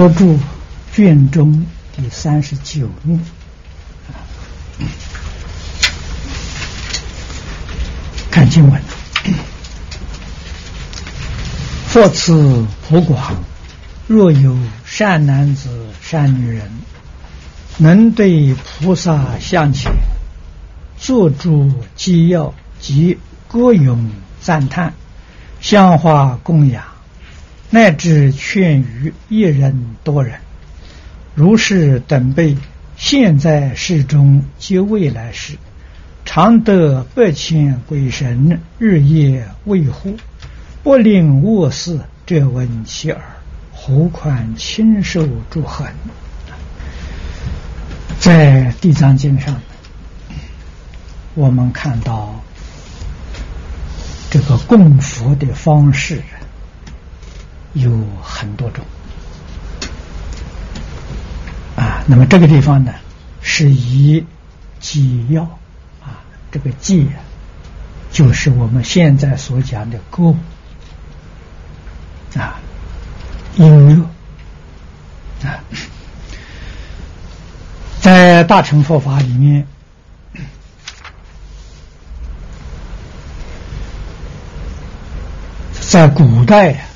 科注卷中第三十九面，看经文。佛此普广，若有善男子、善女人，能对菩萨向前做诸机要。及歌咏赞叹、香花供养，乃至劝于一人多人，如是等辈，现在世中及未来世，常得百千鬼神日夜维护，不令卧事，这闻其耳，何况亲受诸恨？在地藏经上，我们看到。这个供佛的方式有很多种啊，那么这个地方呢是以祭要啊，这个祭就是我们现在所讲的歌啊，音乐啊，在大乘佛法里面。在古代，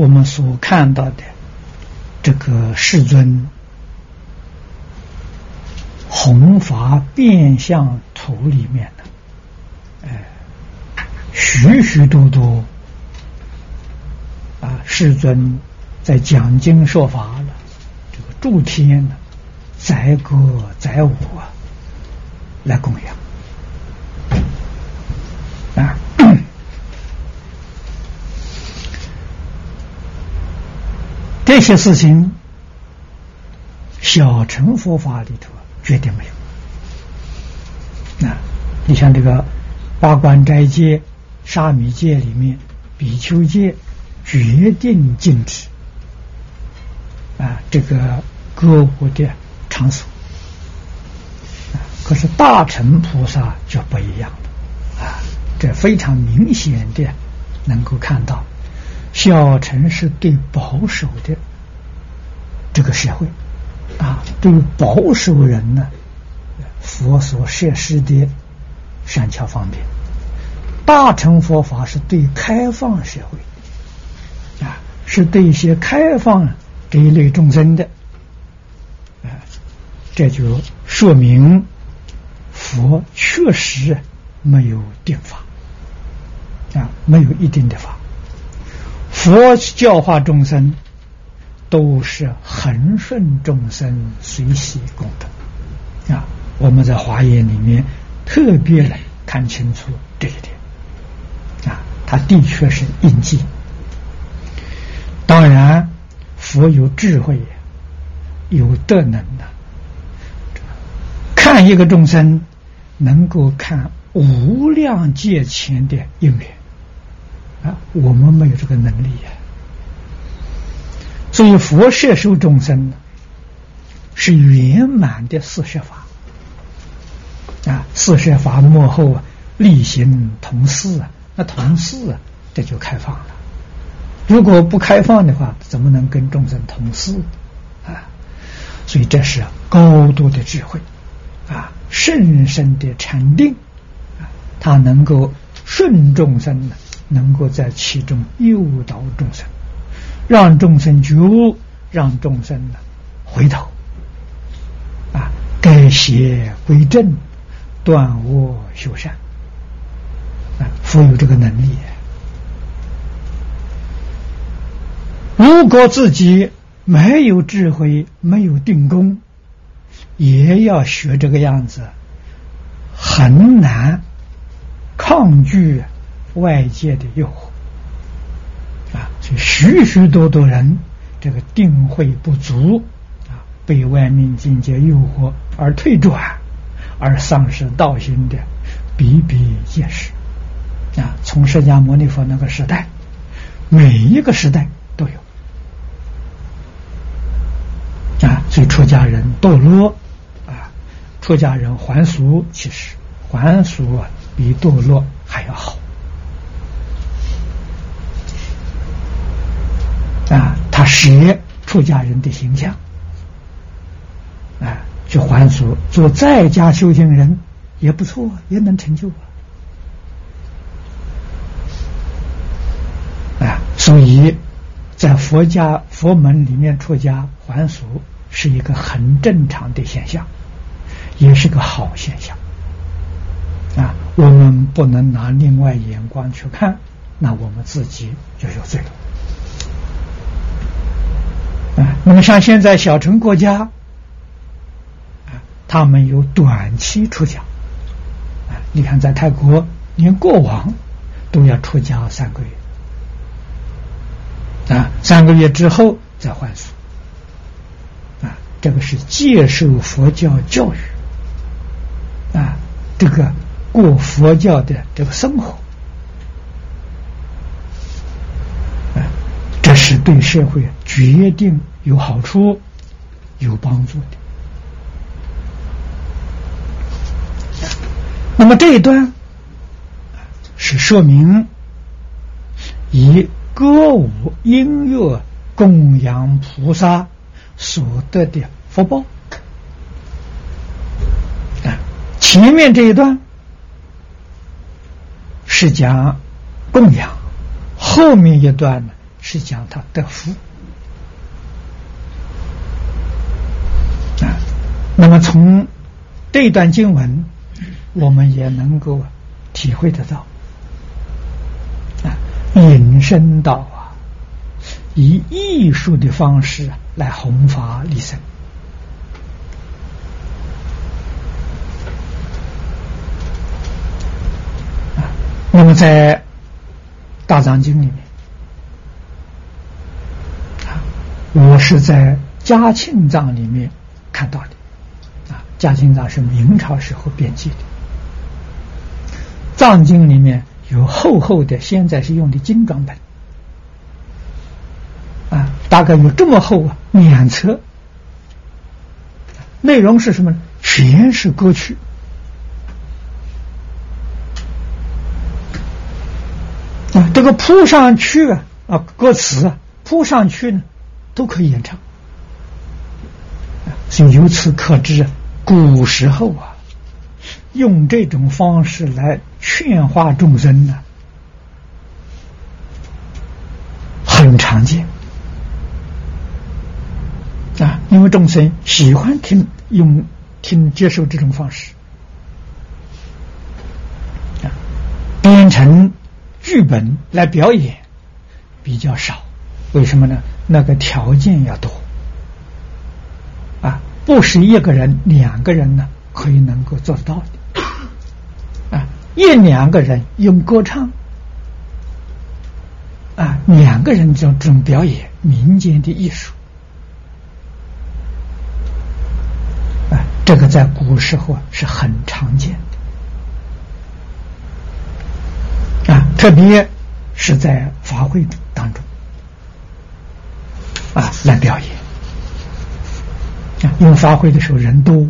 我们所看到的这个世尊弘法变相图里面的，哎，许许多多啊，世尊在讲经说法了，这个诸天呢，载歌载舞啊，来供养。这些事情，小乘佛法里头绝对没有。那你像这个八关斋戒、沙弥戒里面，比丘戒决定禁止啊，这个歌舞的场所。可是大乘菩萨就不一样了啊，这非常明显的能够看到。小乘是对保守的这个社会啊，对于保守人呢，佛所设施的善巧方便；大乘佛法是对开放社会啊，是对一些开放这一类众生的啊，这就说明佛确实没有定法啊，没有一定的法。佛教化众生，都是恒顺众生，随喜功德啊！我们在华严里面特别的看清楚这一点啊，他的确是印记。当然，佛有智慧，有德能的，看一个众生，能够看无量界前的因缘。啊，我们没有这个能力呀。所以佛摄受众生，是圆满的四摄法啊。四摄法幕后啊，力行同事啊，那同事啊，这就开放了。如果不开放的话，怎么能跟众生同事啊？所以这是高度的智慧啊，深深的禅定啊，他能够顺众生呢。能够在其中诱导众生，让众生觉悟，让众生呢回头啊，改邪归正，断恶修善啊，富有这个能力。如果自己没有智慧，没有定功，也要学这个样子，很难抗拒。外界的诱惑啊，所以许许多多人这个定慧不足啊，被外面境界诱惑而退转，而丧失道心的比比皆是啊。从释迦牟尼佛那个时代，每一个时代都有啊。所以出家人堕落啊，出家人还俗，其实还俗啊，比堕落还要好啊！他学出家人的形象啊，去还俗做在家修行人也不错，也能成就啊！啊，所以在佛家佛门里面出家还俗是一个很正常的现象，也是个好现象。啊，我们不能拿另外眼光去看，那我们自己就有罪了。啊，那么像现在小城国家，啊，他们有短期出家，啊，你看在泰国，连国王都要出家三个月，啊，三个月之后再还俗，啊，这个是接受佛教教育，啊，这个。过佛教的这个生活，啊，这是对社会决定有好处、有帮助的。那么这一段是说明以歌舞音乐供养菩萨所得的福报啊，前面这一段。是讲供养，后面一段呢是讲他得福那么从这段经文，我们也能够体会得到啊，引申到啊，以艺术的方式来弘法利生。那么在《大藏经》里面啊，我是在嘉庆藏里面看到的。嘉庆藏是明朝时候编辑的，藏经里面有厚厚的，现在是用的精装本啊，大概有这么厚啊，两册，内容是什么呢？全是歌曲。啊，这个铺上去啊，啊，歌词啊，铺上去呢，都可以演唱。就由此可知啊，古时候啊，用这种方式来劝化众生呢，很常见啊，因为众生喜欢听用听接受这种方式，编成。剧本来表演比较少，为什么呢？那个条件要多，不是一个人、两个人呢可以能够做得到的啊。一两个人用歌唱啊，两个人这种这种表演民间的艺术啊，这个在古时候是很常见的啊。特别是在法会当中啊，来表演，因为法会的时候人多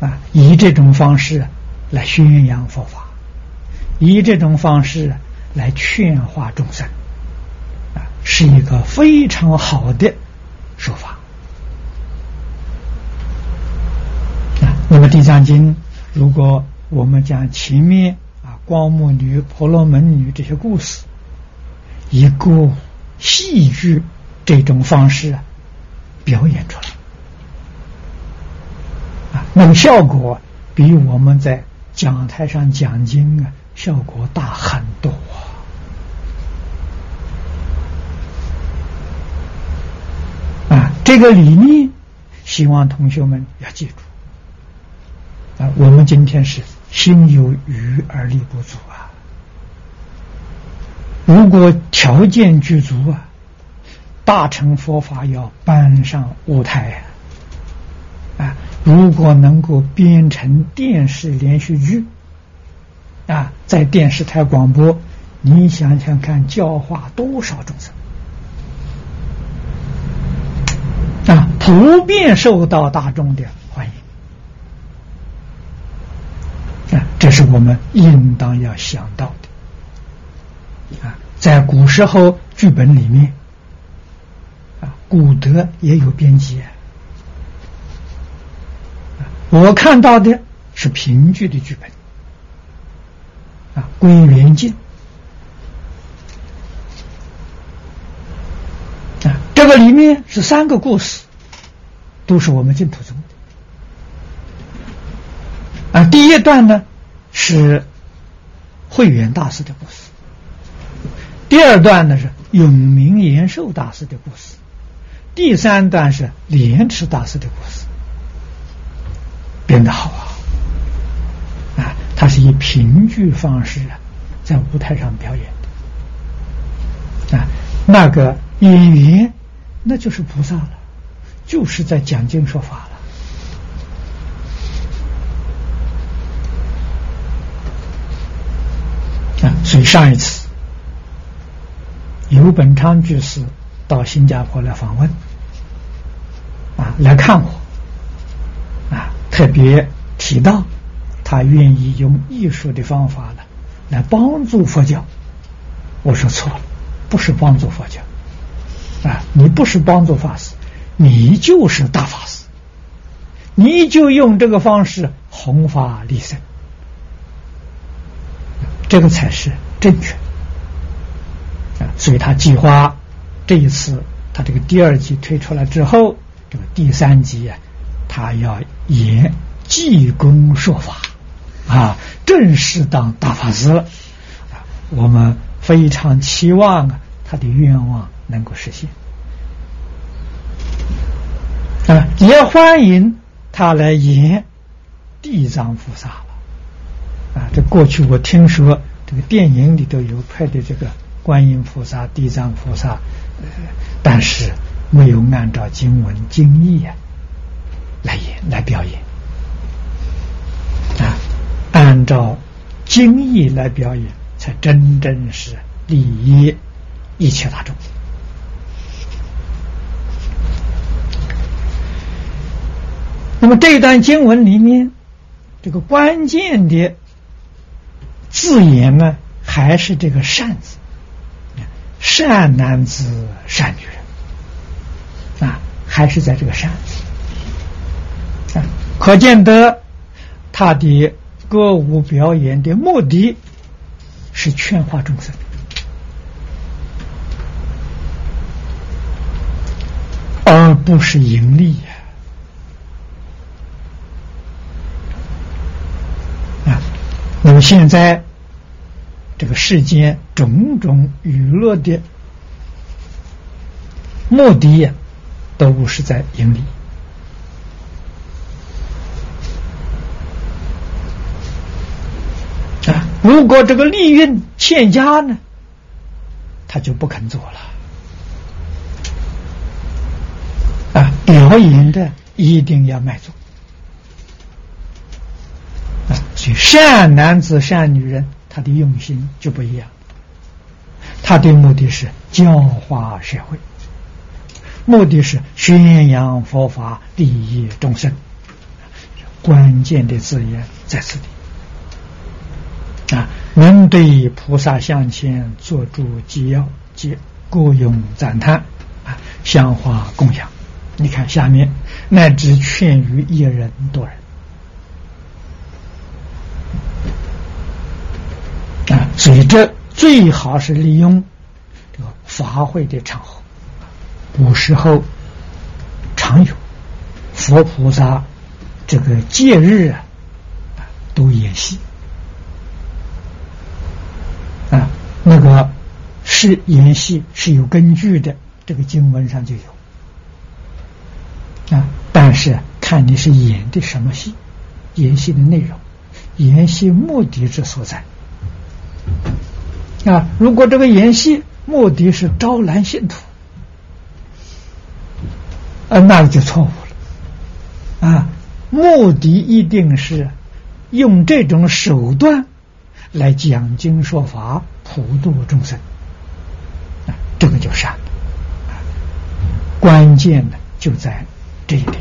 啊，以这种方式来宣扬佛法，以这种方式来劝化众生啊，是一个非常好的说法啊。那么《地藏经》，如果我们讲前面啊。光目女、婆罗门女这些故事，以歌戏剧这种方式啊表演出来啊，那个效果比我们在讲台上讲经啊效果大很多啊！这个理念，希望同学们要记住啊！我们今天是。心有余而力不足啊！如果条件具足啊，大乘佛法要搬上舞台啊！如果能够编成电视连续剧啊，在电视台广播，你想想看，教化多少众生啊！普遍受到大众的欢迎啊，这是我们应当要想到的啊。在古时候剧本里面，古德也有编辑啊。我看到的是评剧的剧本啊，归元镜啊，这个里面是三个故事，都是我们净土宗的啊。第一段呢是慧远大师的故事。第二段呢是永明延寿大师的故事，第三段是莲池大师的故事，编得好啊！啊，他是以评剧方式啊，在舞台上表演的啊。那个演员那就是菩萨了，就是在讲经说法了啊。所以上一次。游本昌居士到新加坡来访问，啊，来看我，啊，特别提到他愿意用艺术的方法呢，来帮助佛教。我说错了，不是帮助佛教，啊，你不是帮助法师，你就是大法师，你就用这个方式弘法利生，这个才是正确。所以他计划这一次，他这个第二集推出来之后，这个第三集啊，他要演济公说法啊，正式当大法师啊。我们非常期望啊，他的愿望能够实现啊，也欢迎他来演地藏菩萨了啊。这过去我听说这个电影里头有拍的这个。观音菩萨、地藏菩萨，呃但是没有按照经文经义啊来演来表演啊，按照经义来表演，才真正是利益一切大众。那么这段经文里面，这个关键的字眼呢，还是这个“善”字。善男子、善女人，还是在这个山，啊，可见得他的歌舞表演的目的是劝化众生，而不是盈利呀。啊，那么现在。这个世间种种娱乐的目的，都不是在盈利啊！如果这个利润欠佳呢，他就不肯做了啊！表演的一定要卖座啊！所以善男子、善女人。他的用心就不一样，他的目的是教化社会，目的是宣扬佛法，利益众生。关键的字眼在此地啊，能对菩萨向前做出纪要及各用赞叹啊，香花供养。你看下面，乃至劝于一人多人啊。所以，这最好是利用这个法会的场合。古时候常有佛菩萨这个戒日啊，都演戏啊。那个是演戏是有根据的，这个经文上就有啊。但是看你是演的什么戏，演戏的内容，演戏目的之所在。啊，如果这个演戏目的是招揽信徒，啊，那就错误了。啊，目的一定是用这种手段来讲经说法、普度众生，啊，这个就善。关键的就在这一点。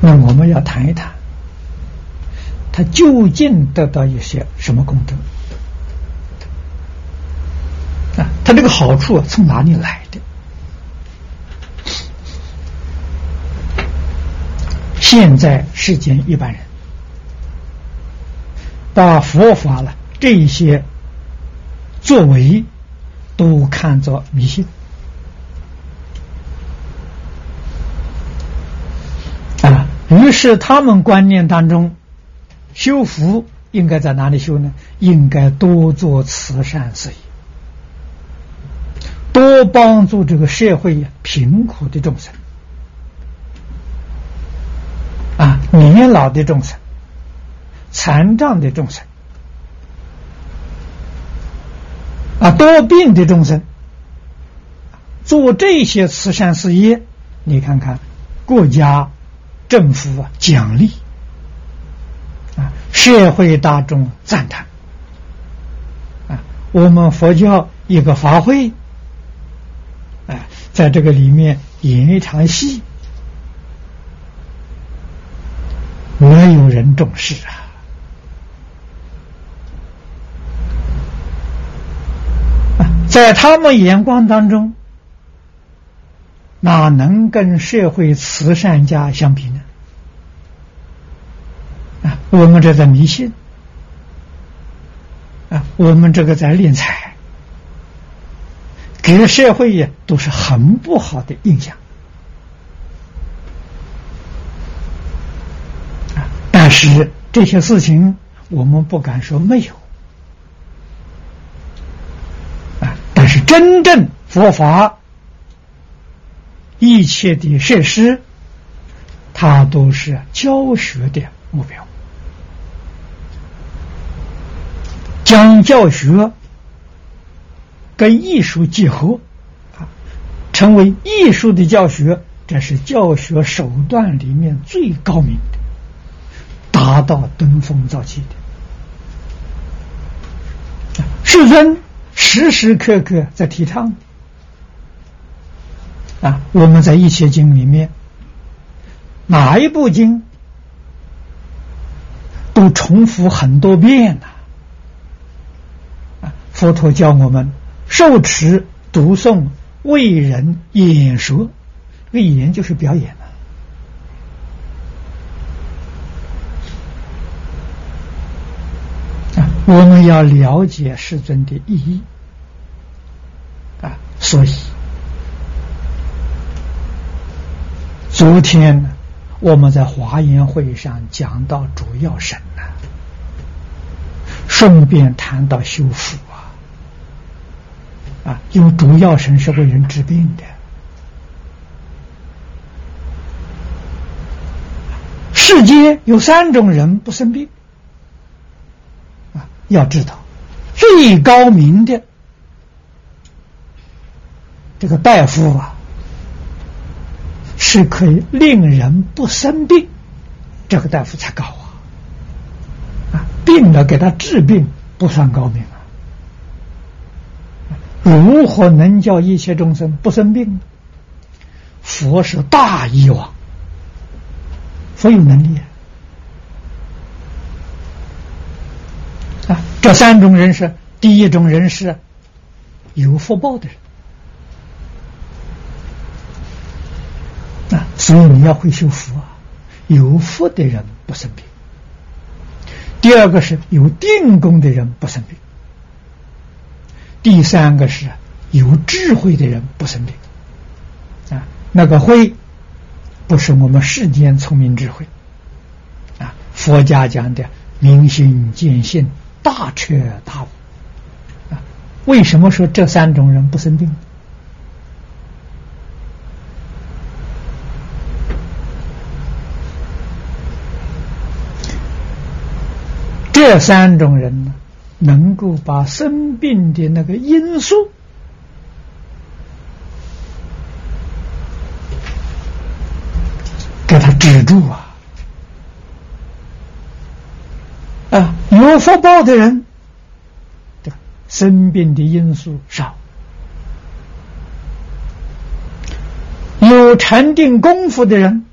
那我们要谈一谈。他究竟得到一些什么功德？啊，他这个好处从哪里来的？现在世间一般人把佛法了这些作为都看作迷信啊，于是他们观念当中修福应该在哪里修呢？应该多做慈善事业。多帮助这个社会贫苦的众生啊，年老的众生、残障的众生啊，多病的众生，做这些慈善事业，你看看国家政府啊奖励啊，社会大众赞叹啊，我们佛教一个法会。哎，在这个里面演一场戏，没有人重视啊！在他们眼光当中，哪能跟社会慈善家相比呢？啊，我们这在迷信啊，我们这个在敛财。给社会也都是很不好的印象啊！但是这些事情我们不敢说没有啊！但是真正佛法一切的设施，它都是教学的目标，将教学。跟艺术结合，啊，成为艺术的教学，这是教学手段里面最高明的，达到登峰造极的。世尊时时刻刻在提倡，啊，我们在一切经里面，哪一部经都重复很多遍呐，啊，佛陀教我们。受持、读诵、为人演说，为言就是表演啊！我们要了解世尊的意义啊！所以，昨天，我们在华严会上讲到主要神呢，顺便谈到修复。啊啊，因为主要神是为人治病的。世间有三种人不生病，要知道最高明的这个大夫啊，是可以令人不生病，这个大夫才高啊！啊，病了给他治病不算高明啊。如何能叫一切众生不生病？佛是大医王，佛有能力啊！这三种人是：第一种人是有福报的人。啊，所以你要会修福啊，有福的人不生病；第二个是有定功的人不生病。第三个是有智慧的人不生病。啊，那个慧不是我们世间聪明智慧。啊，佛家讲的明心见性、大彻大悟啊。为什么说这三种人不生病？这三种人呢？能够把生病的那个因素给他止住啊！啊，有福报的人，对吧？生病的因素少，有禅定功夫的人，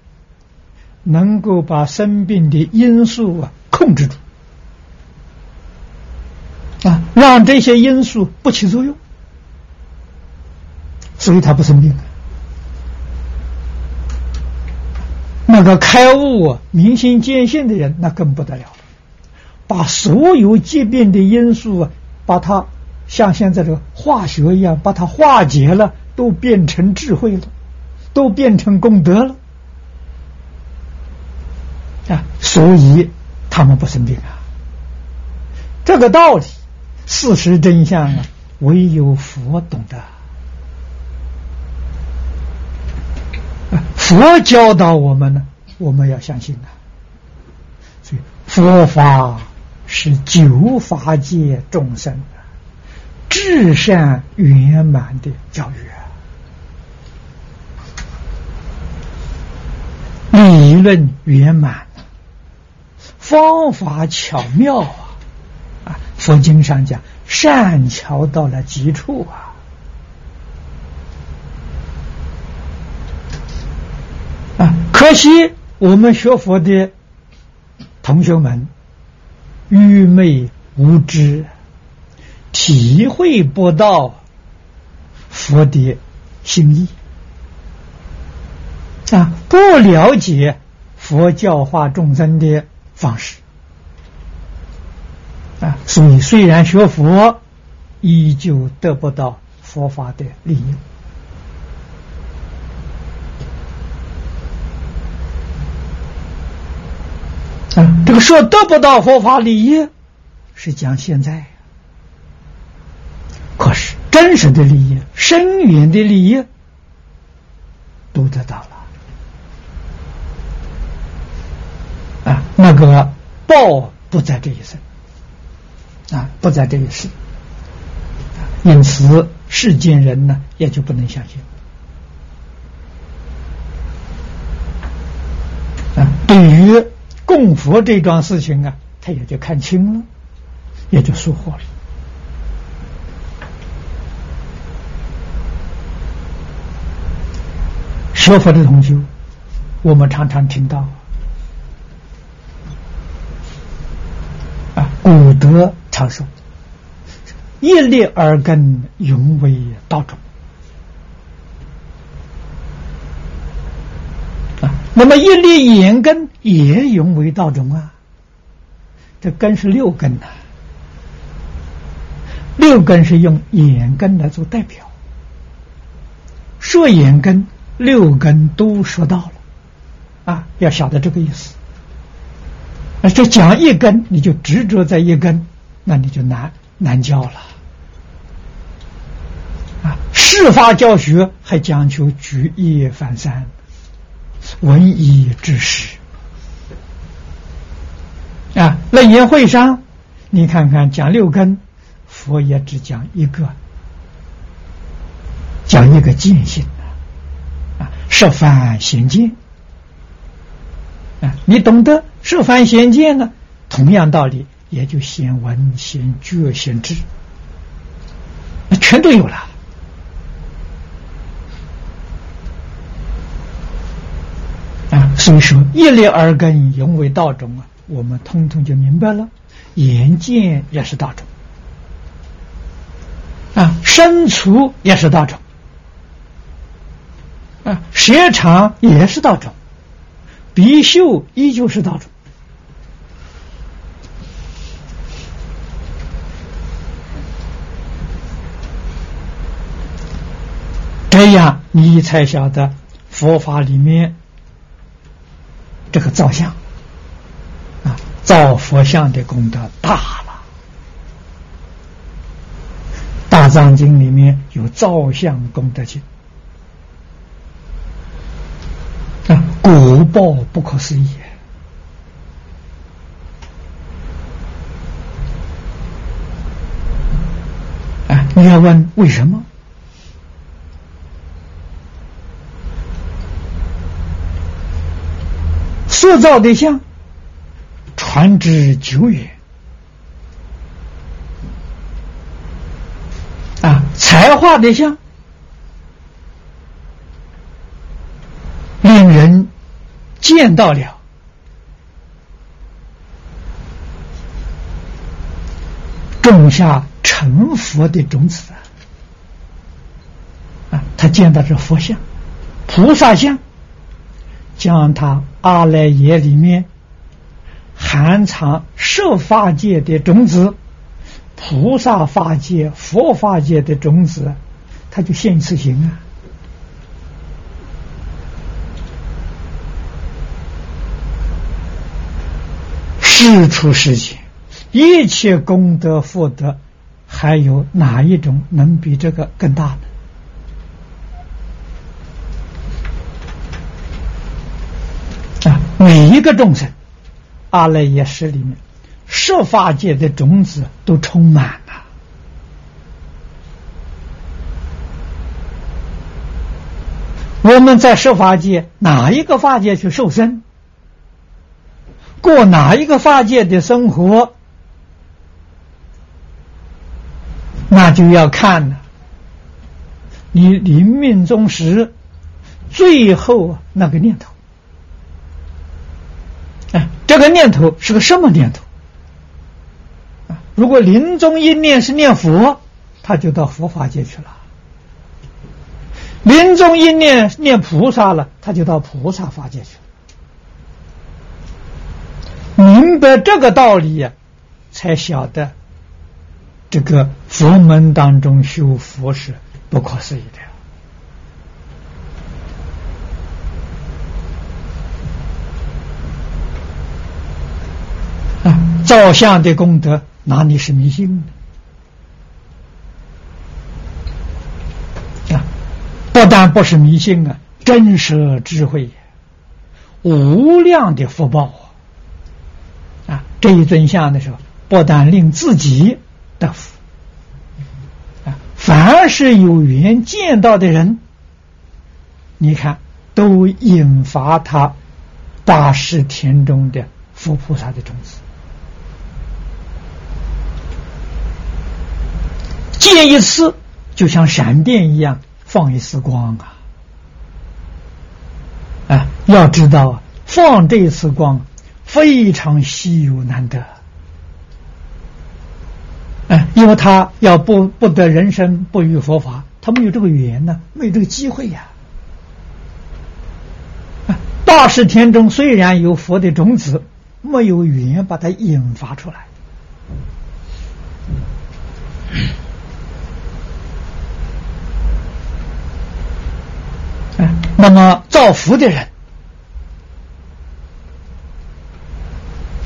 能够把生病的因素啊控制住，啊，让这些因素不起作用，所以他不生病。那个开悟、明心见性的人，那更不得了，把所有疾病的因素啊，把它像现在这个化学一样，把它化解了，都变成智慧了，都变成功德了。啊，所以他们不生病啊。这个道理，事实真相啊，唯有佛懂得。佛教导我们呢，我们要相信啊。所以佛法是九法界众生至善圆满的教育啊，理论圆满。方法巧妙啊！啊，佛经上讲善巧到了极处啊！啊，可惜我们学佛的同学们愚昧无知，体会不到佛的心意啊，不了解佛教化众生的。方式啊，所以虽然学佛，依旧得不到佛法的利益啊。这个说得不到佛法利益，是讲现在，可是真实的利益、深远的利益，都得到了。啊，那个报不在这一生，啊，不在这一世，因此世间人呢也就不能相信。啊，对于供佛这桩事情啊，他也就看清了，也就疏忽了。学佛的同学，我们常常听到啊。古德常说：“一粒耳根，永为道种。”那么一粒眼根也永为道种啊。这根是六根呐，六根是用眼根来做代表，说眼根，六根都说到了啊，要晓得这个意思。啊这讲一根，你就执着在一根，那你就难难教了。啊，事法教学还讲求举一反三，文以知识。啊，那言会上，你看看讲六根，佛也只讲一个，讲一个见性啊，十番显见。啊，你懂得。设凡显见呢，同样道理，也就显闻、显觉、显知，那全都有了。啊，所以说一粒而根永为道种啊，我们通通就明白了。眼见也是道种，啊，身处也是道种，啊，舌长也是道种，鼻嗅依旧是道种。这样你才晓得佛法里面这个造像啊，造佛像的功德大了。大藏经里面有造像功德经啊，果报不可思议啊！你要问为什么？塑造的像，传之久远啊！才华的像，令人见到了种下成佛的种子啊！啊，他见到这佛像、菩萨像，将他阿赖耶里面含藏设法界的种子、菩萨法界、佛法界的种子，他就现一次行啊！世出世间，一切功德福德，还有哪一种能比这个更大呢？每一个众生，阿赖耶识里面，设法界的种子都充满了。我们在设法界哪一个法界去受身？过哪一个法界的生活，那就要看了。你临命终时，最后那个念头，这个念头是个什么念头？啊，如果临终一念是念佛，他就到佛法界去了；临终一念念菩萨了，他就到菩萨法界去了。明白这个道理呀，才晓得这个佛门当中修佛是不可思议的啊！造像的功德哪里是迷信的啊？不但不是迷信啊，真实智慧，无量的福报啊。这一尊像的时候，不但令自己得福啊，凡是有缘见到的人，你看都引发他大师田中的佛菩萨的种子，见一次就像闪电一样放一丝光啊！啊，要知道啊，放这一次光。非常稀有难得，哎，因为他要不不得人生，不遇佛法，他没有这个缘呢，没有这个机会呀。大势天中虽然有佛的种子，没有缘把它引发出来。那么造福的人。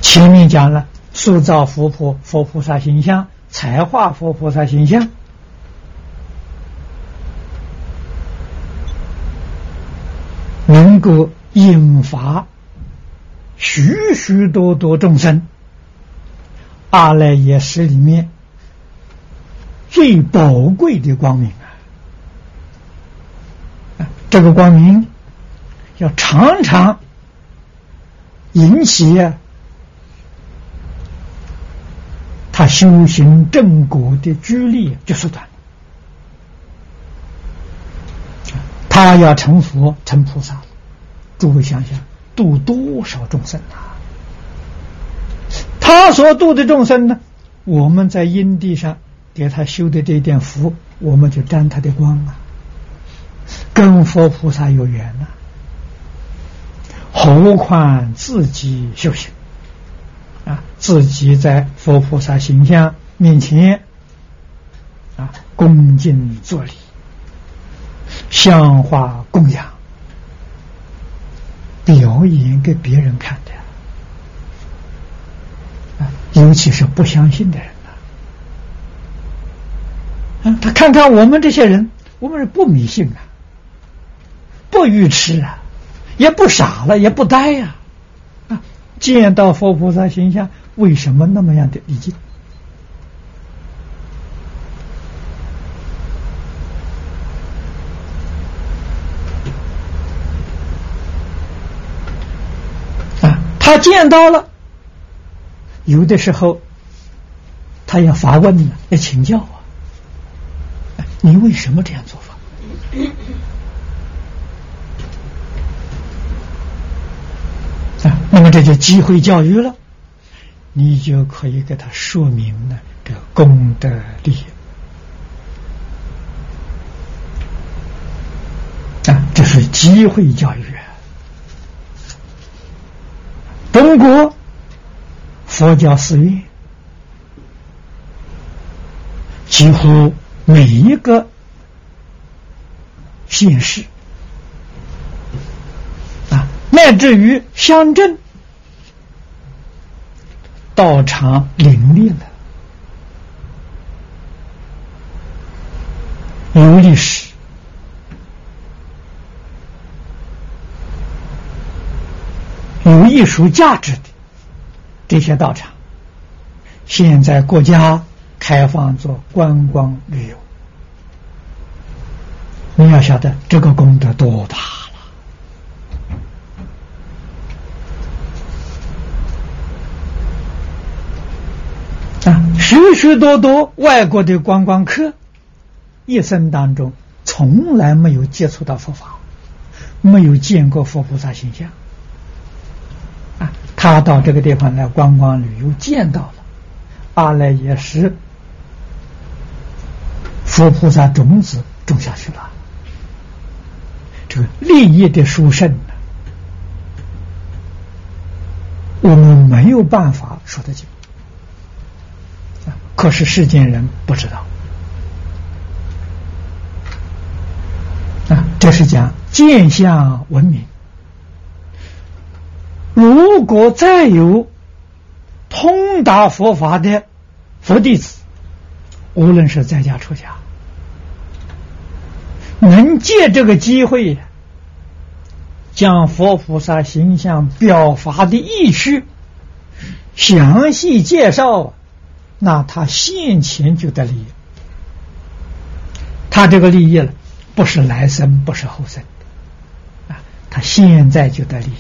前面讲了，塑造佛菩佛菩萨形象，才化佛菩萨形象，能够引发许许多多众生。阿赖耶识里面最宝贵的光明啊！这个光明要常常引起。他修行正果的距离就缩短他要成佛成菩萨，诸位想想，度多少众生啊？他所度的众生呢？我们在因地上给他修的这一点福，我们就沾他的光啊，跟佛菩萨有缘呐。何况自己修行？啊，自己在佛菩萨形象面前啊，恭敬作礼，香花供养，表演给别人看的啊，尤其是不相信的人呐，啊，他看看我们这些人，我们是不迷信啊，不愚痴啊，也不傻了，也不呆呀。啊见到佛菩萨形象，为什么那么样的礼敬？啊，他见到了，有的时候他要发问呢，要请教啊，你为什么这样做法？那么这就机会教育了，你就可以给他说明了这功德利益啊，这是机会教育。中国佛教寺院几乎每一个县市，乃至于乡镇。道场林立了，有历史，有艺术价值的这些道场，现在国家开放做观光旅游，你要晓得这个功德多大。许多多外国的观光客，一生当中从来没有接触到佛法，没有见过佛菩萨形象，啊，他到这个地方来观光旅游，见到了阿赖耶识佛菩萨种子种下去了，这个利益的殊胜呢，我们没有办法说得清。可是世间人不知道啊，这是讲见相文明。如果再有通达佛法的佛弟子，无论是在家出家，能借这个机会，将佛菩萨形象表法的意趣详细介绍。那他现前就得利益，他这个利益了，不是来生，不是后生，啊，他现在就得利益，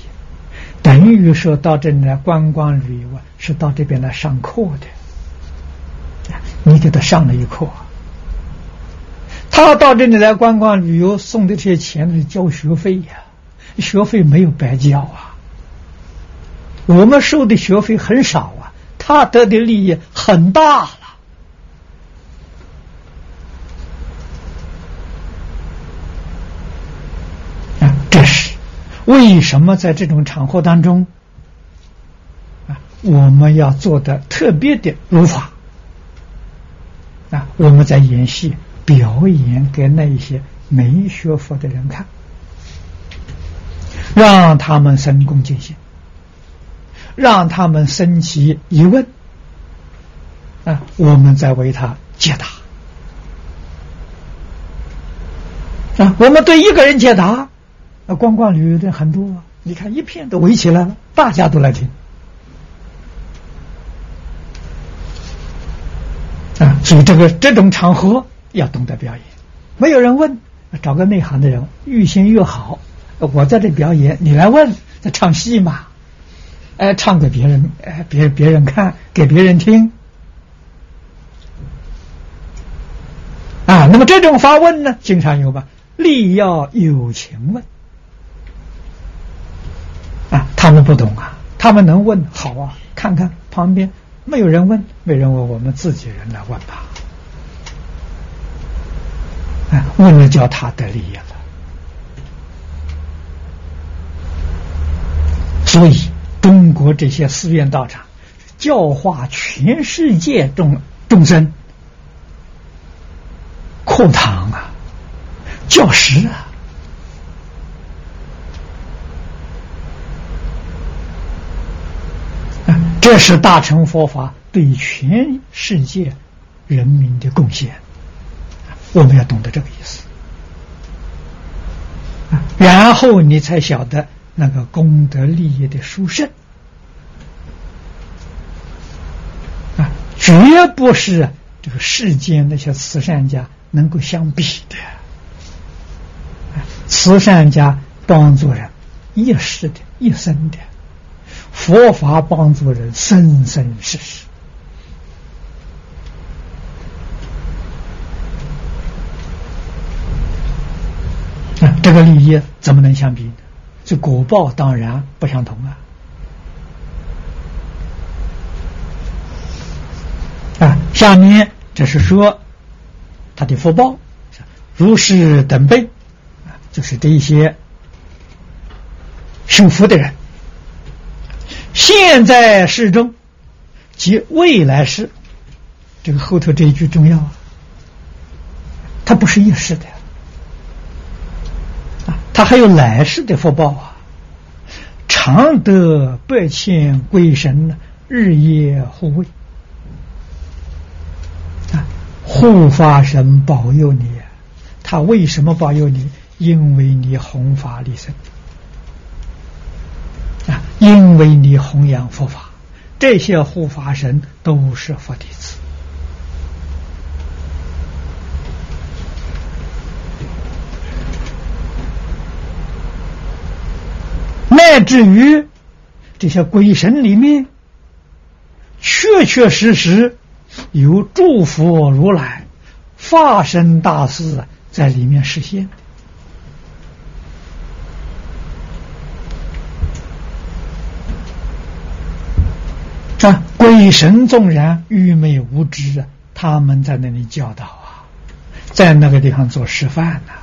等于说到这里来观光旅游啊，是到这边来上课的，你给他上了一课，他到这里来观光旅游送的这些钱是交学费呀，学费没有白交啊，我们收的学费很少啊。他得的利益很大了啊！这是为什么在这种场合当中啊，我们要做的特别的如法啊？我们在演戏表演给那一些没学佛的人看，让他们生恭敬心。让他们升起疑问啊，我们在为他解答啊。我们对一个人解答，啊，观光旅游的很多。你看，一片都围起来了，大家都来听啊。所以，这个这种场合要懂得表演。没有人问，找个内行的人，越先越好。我在这表演，你来问，在唱戏嘛。哎，唱给别人，哎，别别人看，给别人听，啊，那么这种发问呢，经常有吧？力要有情问，啊，他们不懂啊，他们能问，好啊，看看旁边没有人问，没人问，我们自己人来问吧，啊，问了叫他得利益了，所以。中国这些寺院道场，教化全世界众众生，课堂啊，教师啊，这是大乘佛法对全世界人民的贡献，我们要懂得这个意思，然后你才晓得。那个功德利益的殊胜啊，绝不是这个世间那些慈善家能够相比的。慈善家帮助人一时的、一生的，佛法帮助人生生世世。啊，这个利益怎么能相比？这果报当然不相同啊！啊，下面这是说他的福报，如是等辈啊，就是这一些修福的人，现在世中及未来世，这个后头这一句重要啊，它不是一时的他，还有来世的福报啊，常得百千鬼神，日夜护卫。啊。护法神保佑你，他为什么保佑你？因为你弘法利身啊，因为你弘扬佛法，这些护法神都是佛弟子，至于这些鬼神里面，确确实实。有诸佛如来化身大士在里面实现啊！鬼神纵然愚昧无知啊，他们在那里教导啊，在那个地方做示范呢，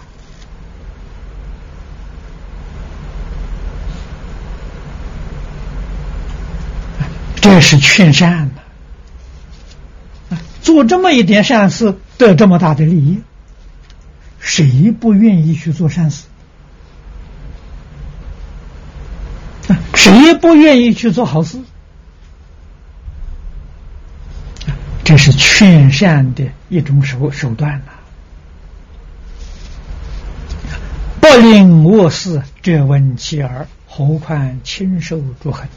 这是劝善的。做这么一点善事，得这么大的利益，谁不愿意去做善事？谁不愿意去做好事？这是劝善的一种手手段呐！不令恶事，这闻其耳，何况亲受诸恨？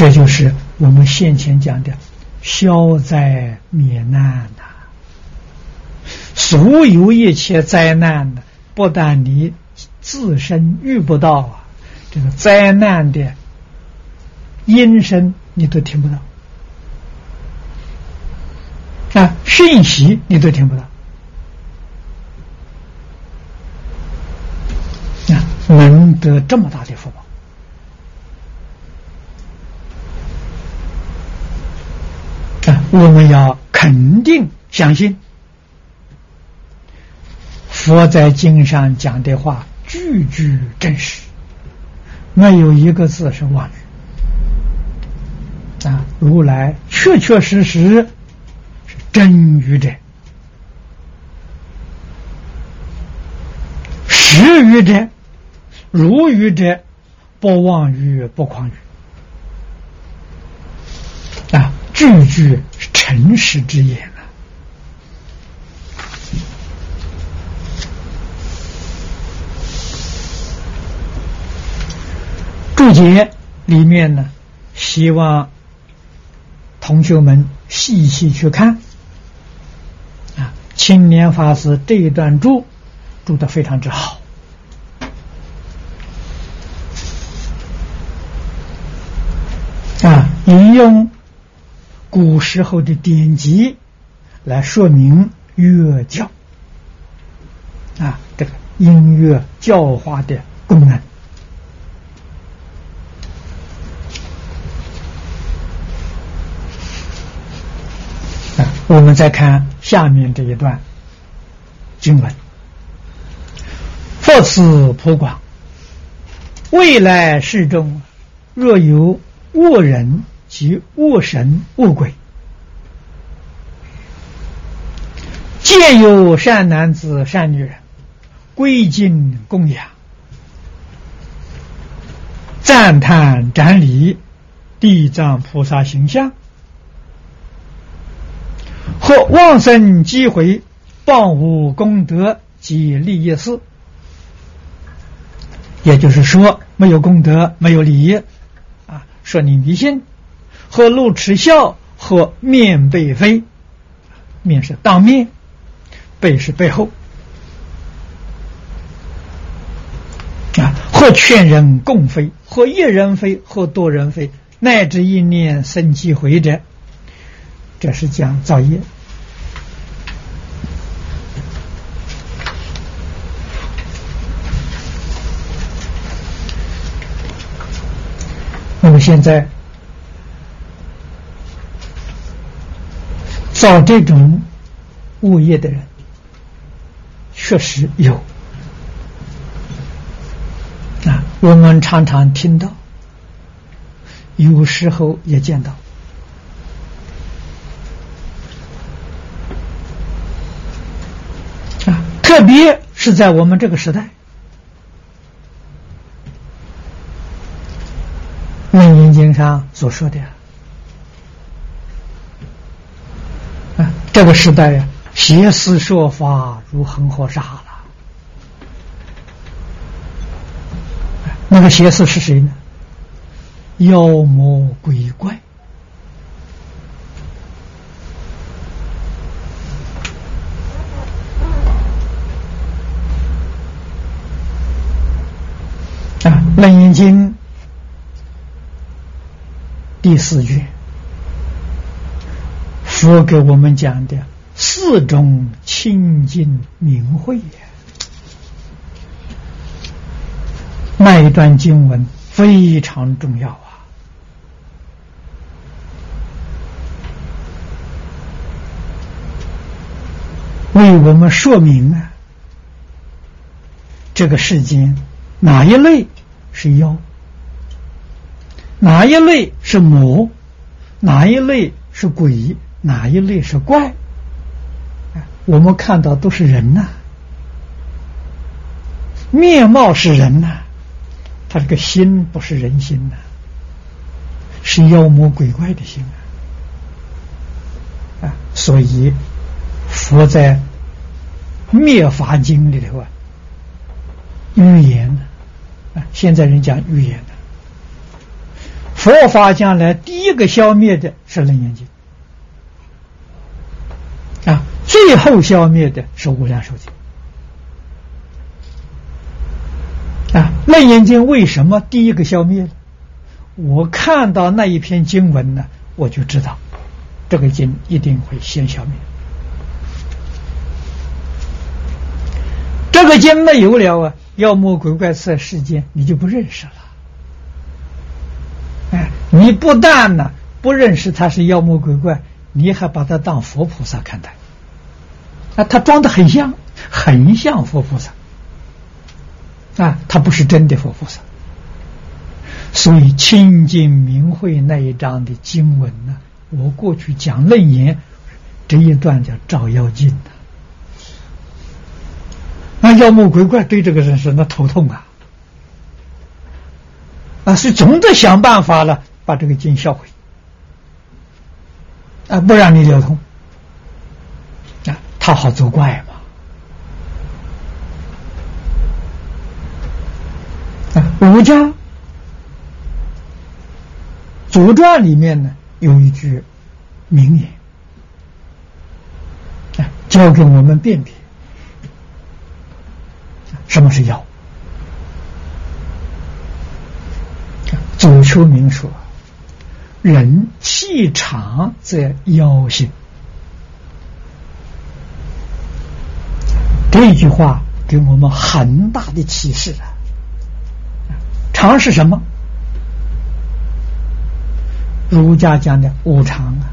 这就是我们先前讲的消灾免难呐。所有一切灾难呢，不但你自身遇不到啊，这个灾难的音声你都听不到啊，讯息你都听不到啊，能得这么大的福报。我们要肯定相信，佛在经上讲的话句句真实，没有一个字是妄语。啊，如来确确实实是真语者，实语者，如语者，不妄语，不诳语。啊，句句。诚实之言啊。注解里面呢，希望同学们细细去看啊。青年法师这一段注注的非常之好啊，引用。古时候的典籍来说明乐教啊，这个音乐教化的功能啊。我们再看下面这一段经文：佛此普广，未来世中若有恶人。及恶神恶鬼，见有善男子善女人，归敬供养，赞叹展礼地藏菩萨形象，或往生机会，报无功德及利益事，也就是说，没有功德，没有利益。啊，说你迷信。和露齿笑，和面背飞，面是当面，背是背后啊。或劝人共飞，或一人飞，或多人飞，乃至一念生机回者，这是讲造业。那么现在。造这种物业的人确实有啊，我们常常听到，有时候也见到啊，特别是在我们这个时代。《楞严经》上所说的啊，这个时代呀，邪思说法如恒河沙了。那个邪思是谁呢？妖魔鬼怪啊，《楞严经》。第四卷，佛给我们讲的四种清净明慧，那一段经文非常重要啊，为我们说明啊，这个世间哪一类是妖。哪一类是魔？哪一类是鬼？哪一类是怪？我们看到都是人呐，面貌是人呐，他这个心不是人心呐，是妖魔鬼怪的心啊！啊，所以佛在灭法经里头啊，预言啊，现在人讲预言。佛法将来第一个消灭的是楞严经啊，最后消灭的是无量寿经啊。楞严经为什么第一个消灭我看到那一篇经文呢，我就知道这个经一定会先消灭。这个经没有了啊，妖魔鬼怪在世间你就不认识了。哎你不但呢不认识他是妖魔鬼怪，你还把他当佛菩萨看待，啊，他装的很像，很像佛菩萨，啊，他不是真的佛菩萨。所以清净明慧那一章的经文呢，我过去讲楞严这一段叫照妖镜的，那妖魔鬼怪对这个人是那头痛啊，啊，是总得想办法了。把这个经销毁啊，不让你流通啊，他好作怪嘛啊！儒家左传里面呢有一句名言啊，教给我们辨别什么是妖。祖丘明说。人气长则妖性，这句话给我们很大的启示啊！常是什么？儒家讲的五常啊，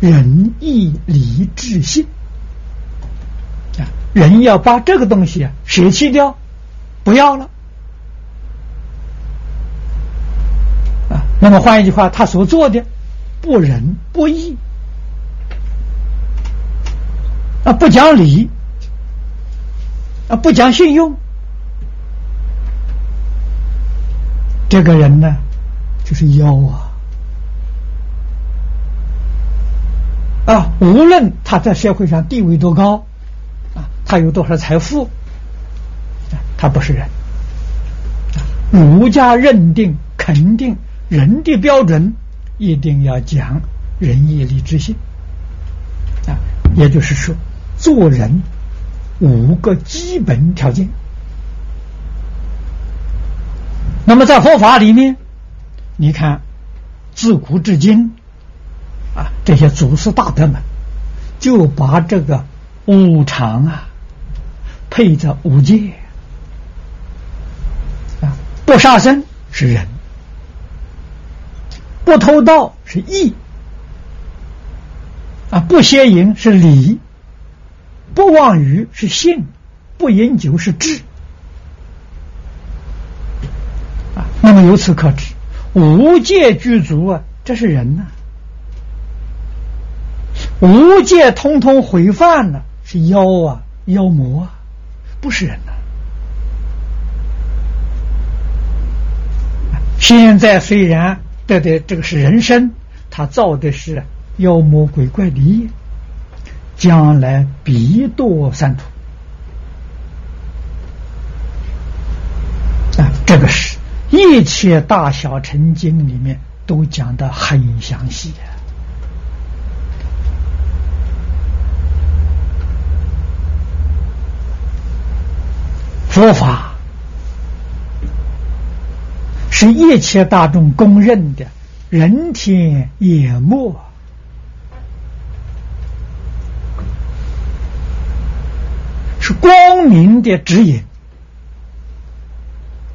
仁义礼智信啊，人要把这个东西啊舍弃掉，不要了。那么换一句话，他所做的不仁不义啊，不讲理啊，不讲信用，这个人呢，就是妖啊！啊，无论他在社会上地位多高啊，他有多少财富啊，他不是人。儒家认定肯定。人的标准一定要讲仁义礼智信啊，也就是说，做人五个基本条件。那么在佛法里面，你看，自古至今啊，这些祖师大德们就把这个五常啊配着五戒啊，不杀生是人。不偷盗是义啊，不邪淫是礼，不妄语是信，不饮酒是智。啊，那么由此可知，无戒具足啊，这是人呐；无戒通通毁犯了，是妖啊，妖魔啊，不是人呐。现在虽然得的这个是人生，他造的是妖魔鬼怪的业，将来必堕三途啊！这个是一切大小成经里面都讲的很详细。佛法。是一切大众公认的人天眼目，是光明的指引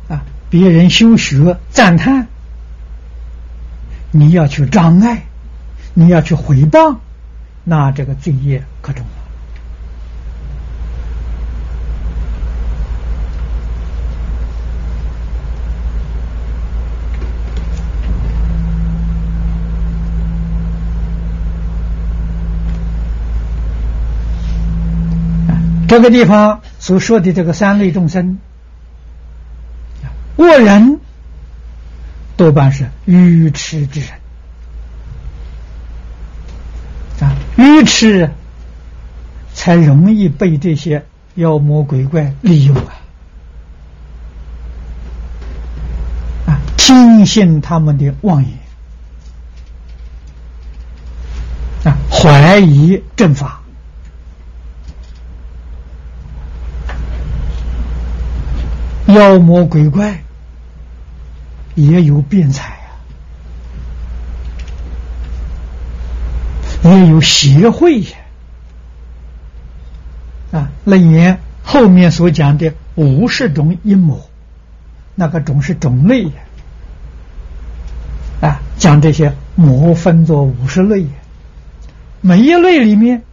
啊！别人修学赞叹，你要去障碍，你要去回谤，那这个罪业可重。这个地方所说的这个三类众生，恶人多半是愚痴之人。啊，愚痴才容易被这些妖魔鬼怪利用啊，啊，听信他们的妄言啊，怀疑正法。妖魔鬼怪也有辩才啊，也有协会呀。啊，楞严后面所讲的五十种阴谋，那个种是种类呀。啊，将这些魔分作五十类，每一类里面，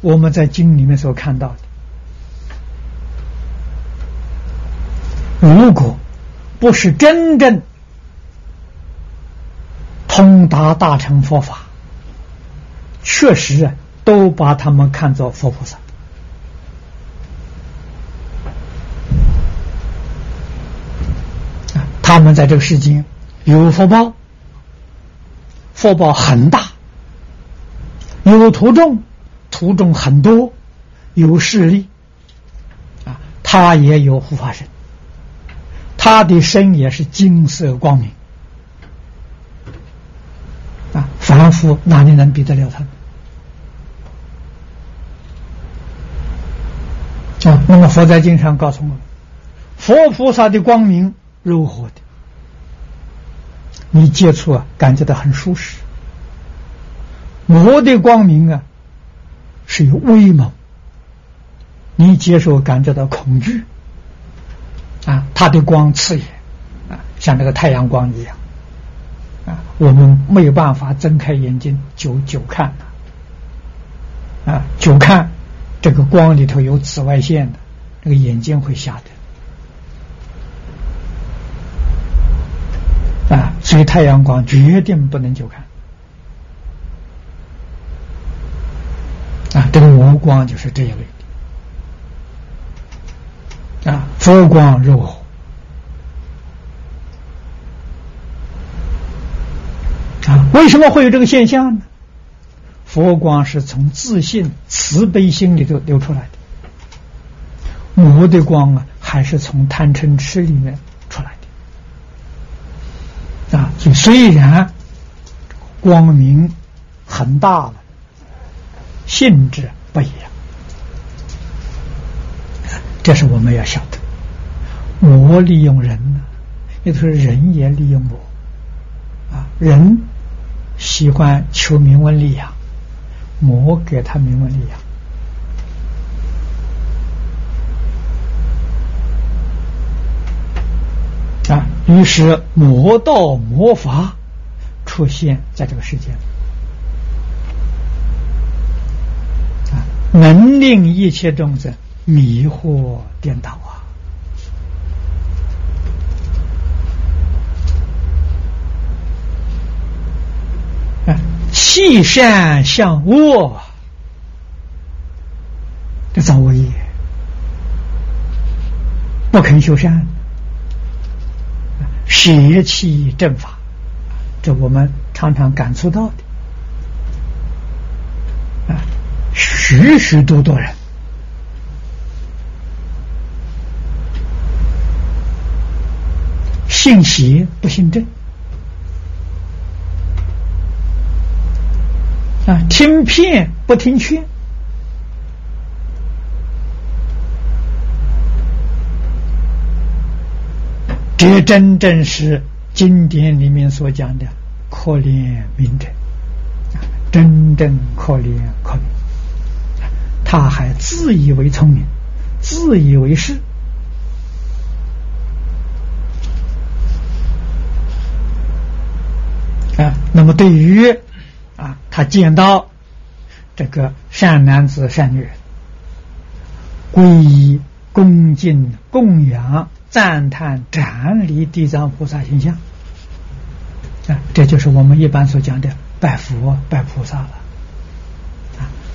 我们在经里面所看到的。如果不是真正通达大乘佛法，确实啊都把他们看作佛菩萨他们在这个世间有福报，福报很大；有徒众，徒众很多；有势力，啊，他也有护法神。他的身也是金色光明啊，凡夫哪里能比得了他？啊，那么佛在经上告诉我们，佛菩萨的光明柔和的，你接触啊，感觉到很舒适；魔的光明啊，是有威猛，你接受感觉到恐惧。啊，它的光刺眼，啊，像那个太阳光一样，啊，我们没有办法睁开眼睛久久看啊，久看这个光里头有紫外线的，那个眼睛会瞎的，啊，所以太阳光决定不能久看，啊，这个无光就是这一类。啊，佛光柔和啊，为什么会有这个现象呢？佛光是从自信慈悲心里头流出来的，魔的光啊，还是从贪嗔痴里面出来的啊。所以虽然光明很大了，性质不一样。这是我们要晓得，魔利用人呢，也就是人也利用魔啊。人喜欢求名闻利养，魔给他名闻利养啊。于是魔道魔法出现在这个世界能令一切众生迷惑颠倒啊！弃善向恶，这造恶业，不肯修善，邪气正法，这我们常常感触到的。啊许许多多人信邪不信正。啊，听骗不听劝，这真正是经典里面所讲的可怜明者，真正可怜可怜。他还自以为聪明，自以为是啊。那么，对于啊，他见到这个善男子、善女人，皈依、恭敬、供养、赞叹、瞻礼地藏菩萨形象啊，这就是我们一般所讲的拜佛、拜菩萨了。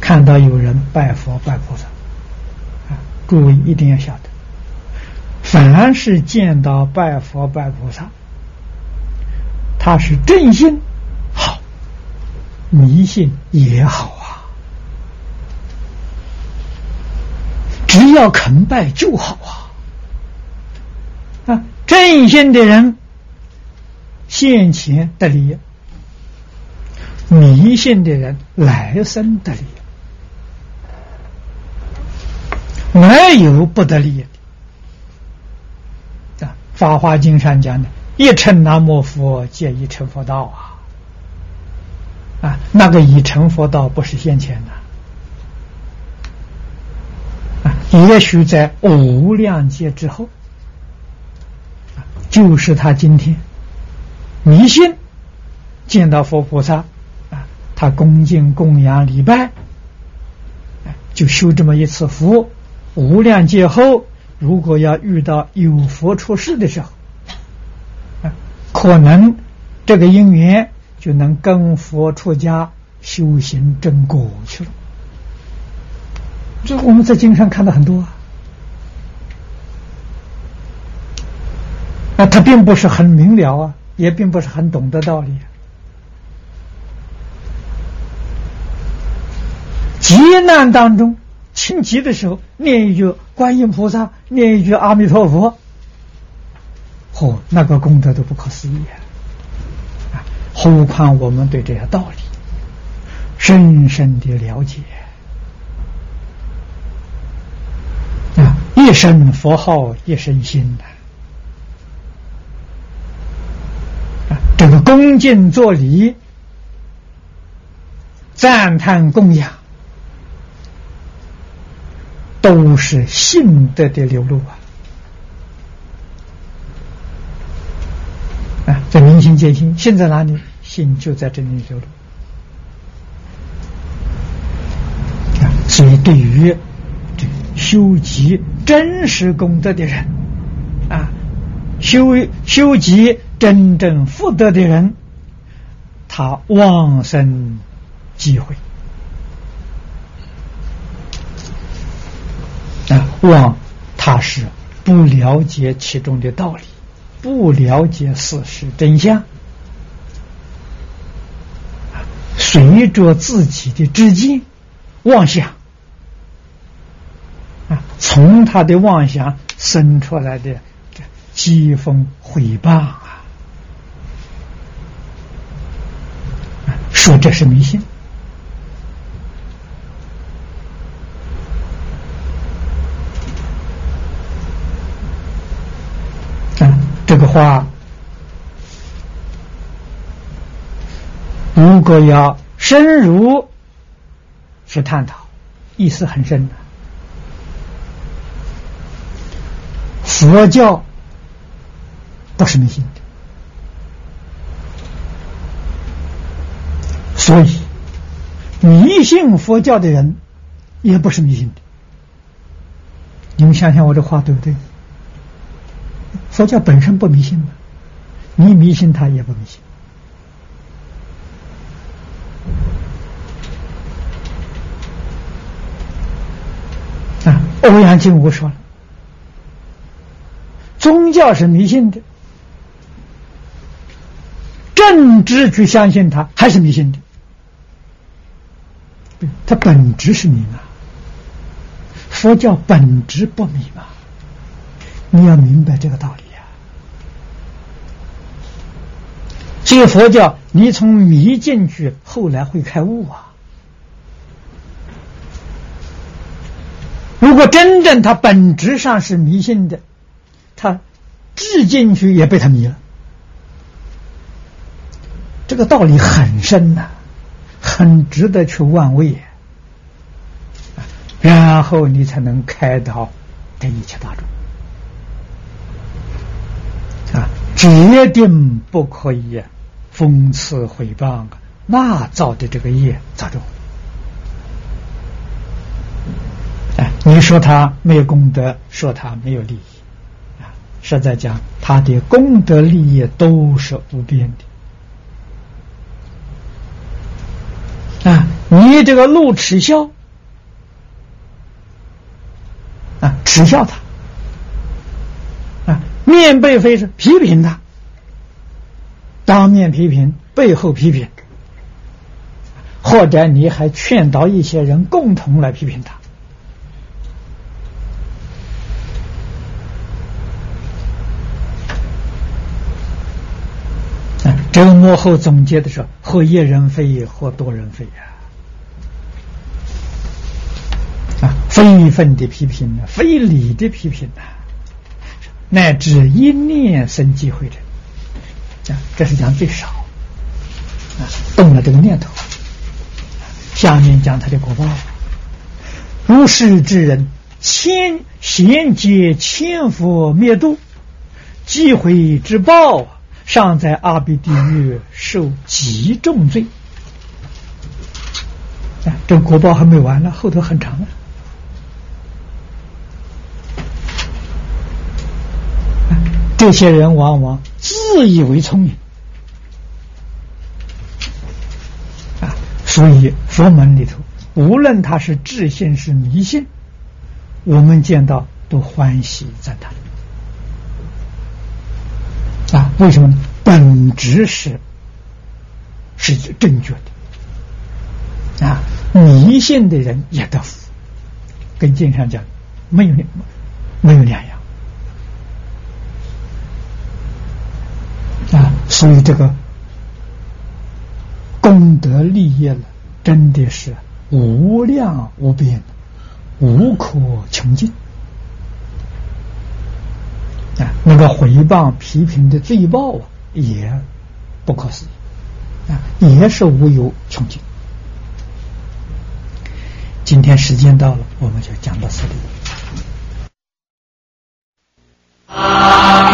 看到有人拜佛拜菩萨，啊，诸位一定要晓得，凡是见到拜佛拜菩萨，他是真心，迷信也好啊，只要肯拜就好啊，啊，正信的人现前得利，迷信的人来生得利。没有不得利的啊！《法华经》上讲的“一称南无佛，皆一成佛道”啊啊！那个已成佛道不是现前的啊，也许在无量劫之后啊，就是他今天迷信见到佛菩萨啊，他恭敬供养礼拜，就修这么一次福。无量劫后，如果要遇到有佛出世的时候，啊，可能这个因缘就能跟佛出家修行正果去了。这我们在经上看到很多啊，啊，他并不是很明了啊，也并不是很懂得道理。劫难当中。请急的时候，念一句观音菩萨，念一句阿弥陀佛，嚯，那个功德都不可思议啊！何况我们对这些道理深深的了解啊，一声佛号一声心呐，这个恭敬作礼，赞叹供养。都是信德的流露啊！啊，这明心见性，心在哪里？心就在这里流露。啊，所以对于这修集真实功德的人，啊，修修集真正福德的人，他往生机会。啊，望他是不了解其中的道理，不了解事实真相，随着自己的知见妄想啊，从他的妄想生出来的这讥讽毁谤啊，说这是迷信。这个话，如果要深入去探讨，意思很深的。佛教不是迷信的，所以迷信佛教的人也不是迷信的。你们想想我这话对不对？佛教本身不迷信嘛，你迷信他也不迷信。啊，欧阳靖无说了，宗教是迷信的，政治去相信他还是迷信的。它本质是迷茫，佛教本质不迷嘛，你要明白这个道理呀。这个佛教，你从迷进去，后来会开悟啊。如果真正它本质上是迷信的，他治进去也被他迷了。这个道理很深呐。很值得去玩味，然后你才能开导这一切大众啊！决定不可以讽刺毁谤，那造的这个业咋着？哎，你说他没有功德，说他没有利益啊？实在讲，他的功德利益都是无边的。啊，你这个路耻笑啊，耻笑他啊，面背非是批评他，当面批评，背后批评，或者你还劝导一些人共同来批评他。这个幕后总结的时候，或一人非，或多人非呀！啊，非分的批评，非理的批评呢，乃至一念生机会的，啊，这是讲最少啊，动了这个念头。下面讲他的果报，如是之人，千贤劫千佛灭度，积毁之报。尚在阿鼻地狱受极重罪，啊，这国报还没完呢，后头很长啊。这些人往往自以为聪明，啊，所以佛门里头，无论他是智信是迷信，我们见到都欢喜赞叹。啊，为什么呢？本质是是正确的啊！迷信的人也得福，跟经上讲没有没有两样啊！所以这个功德利益了，真的是无量无边，无可穷尽。啊，那个回谤批评的罪报啊，也不可思议啊，也是无有穷尽。今天时间到了，我们就讲到这里。啊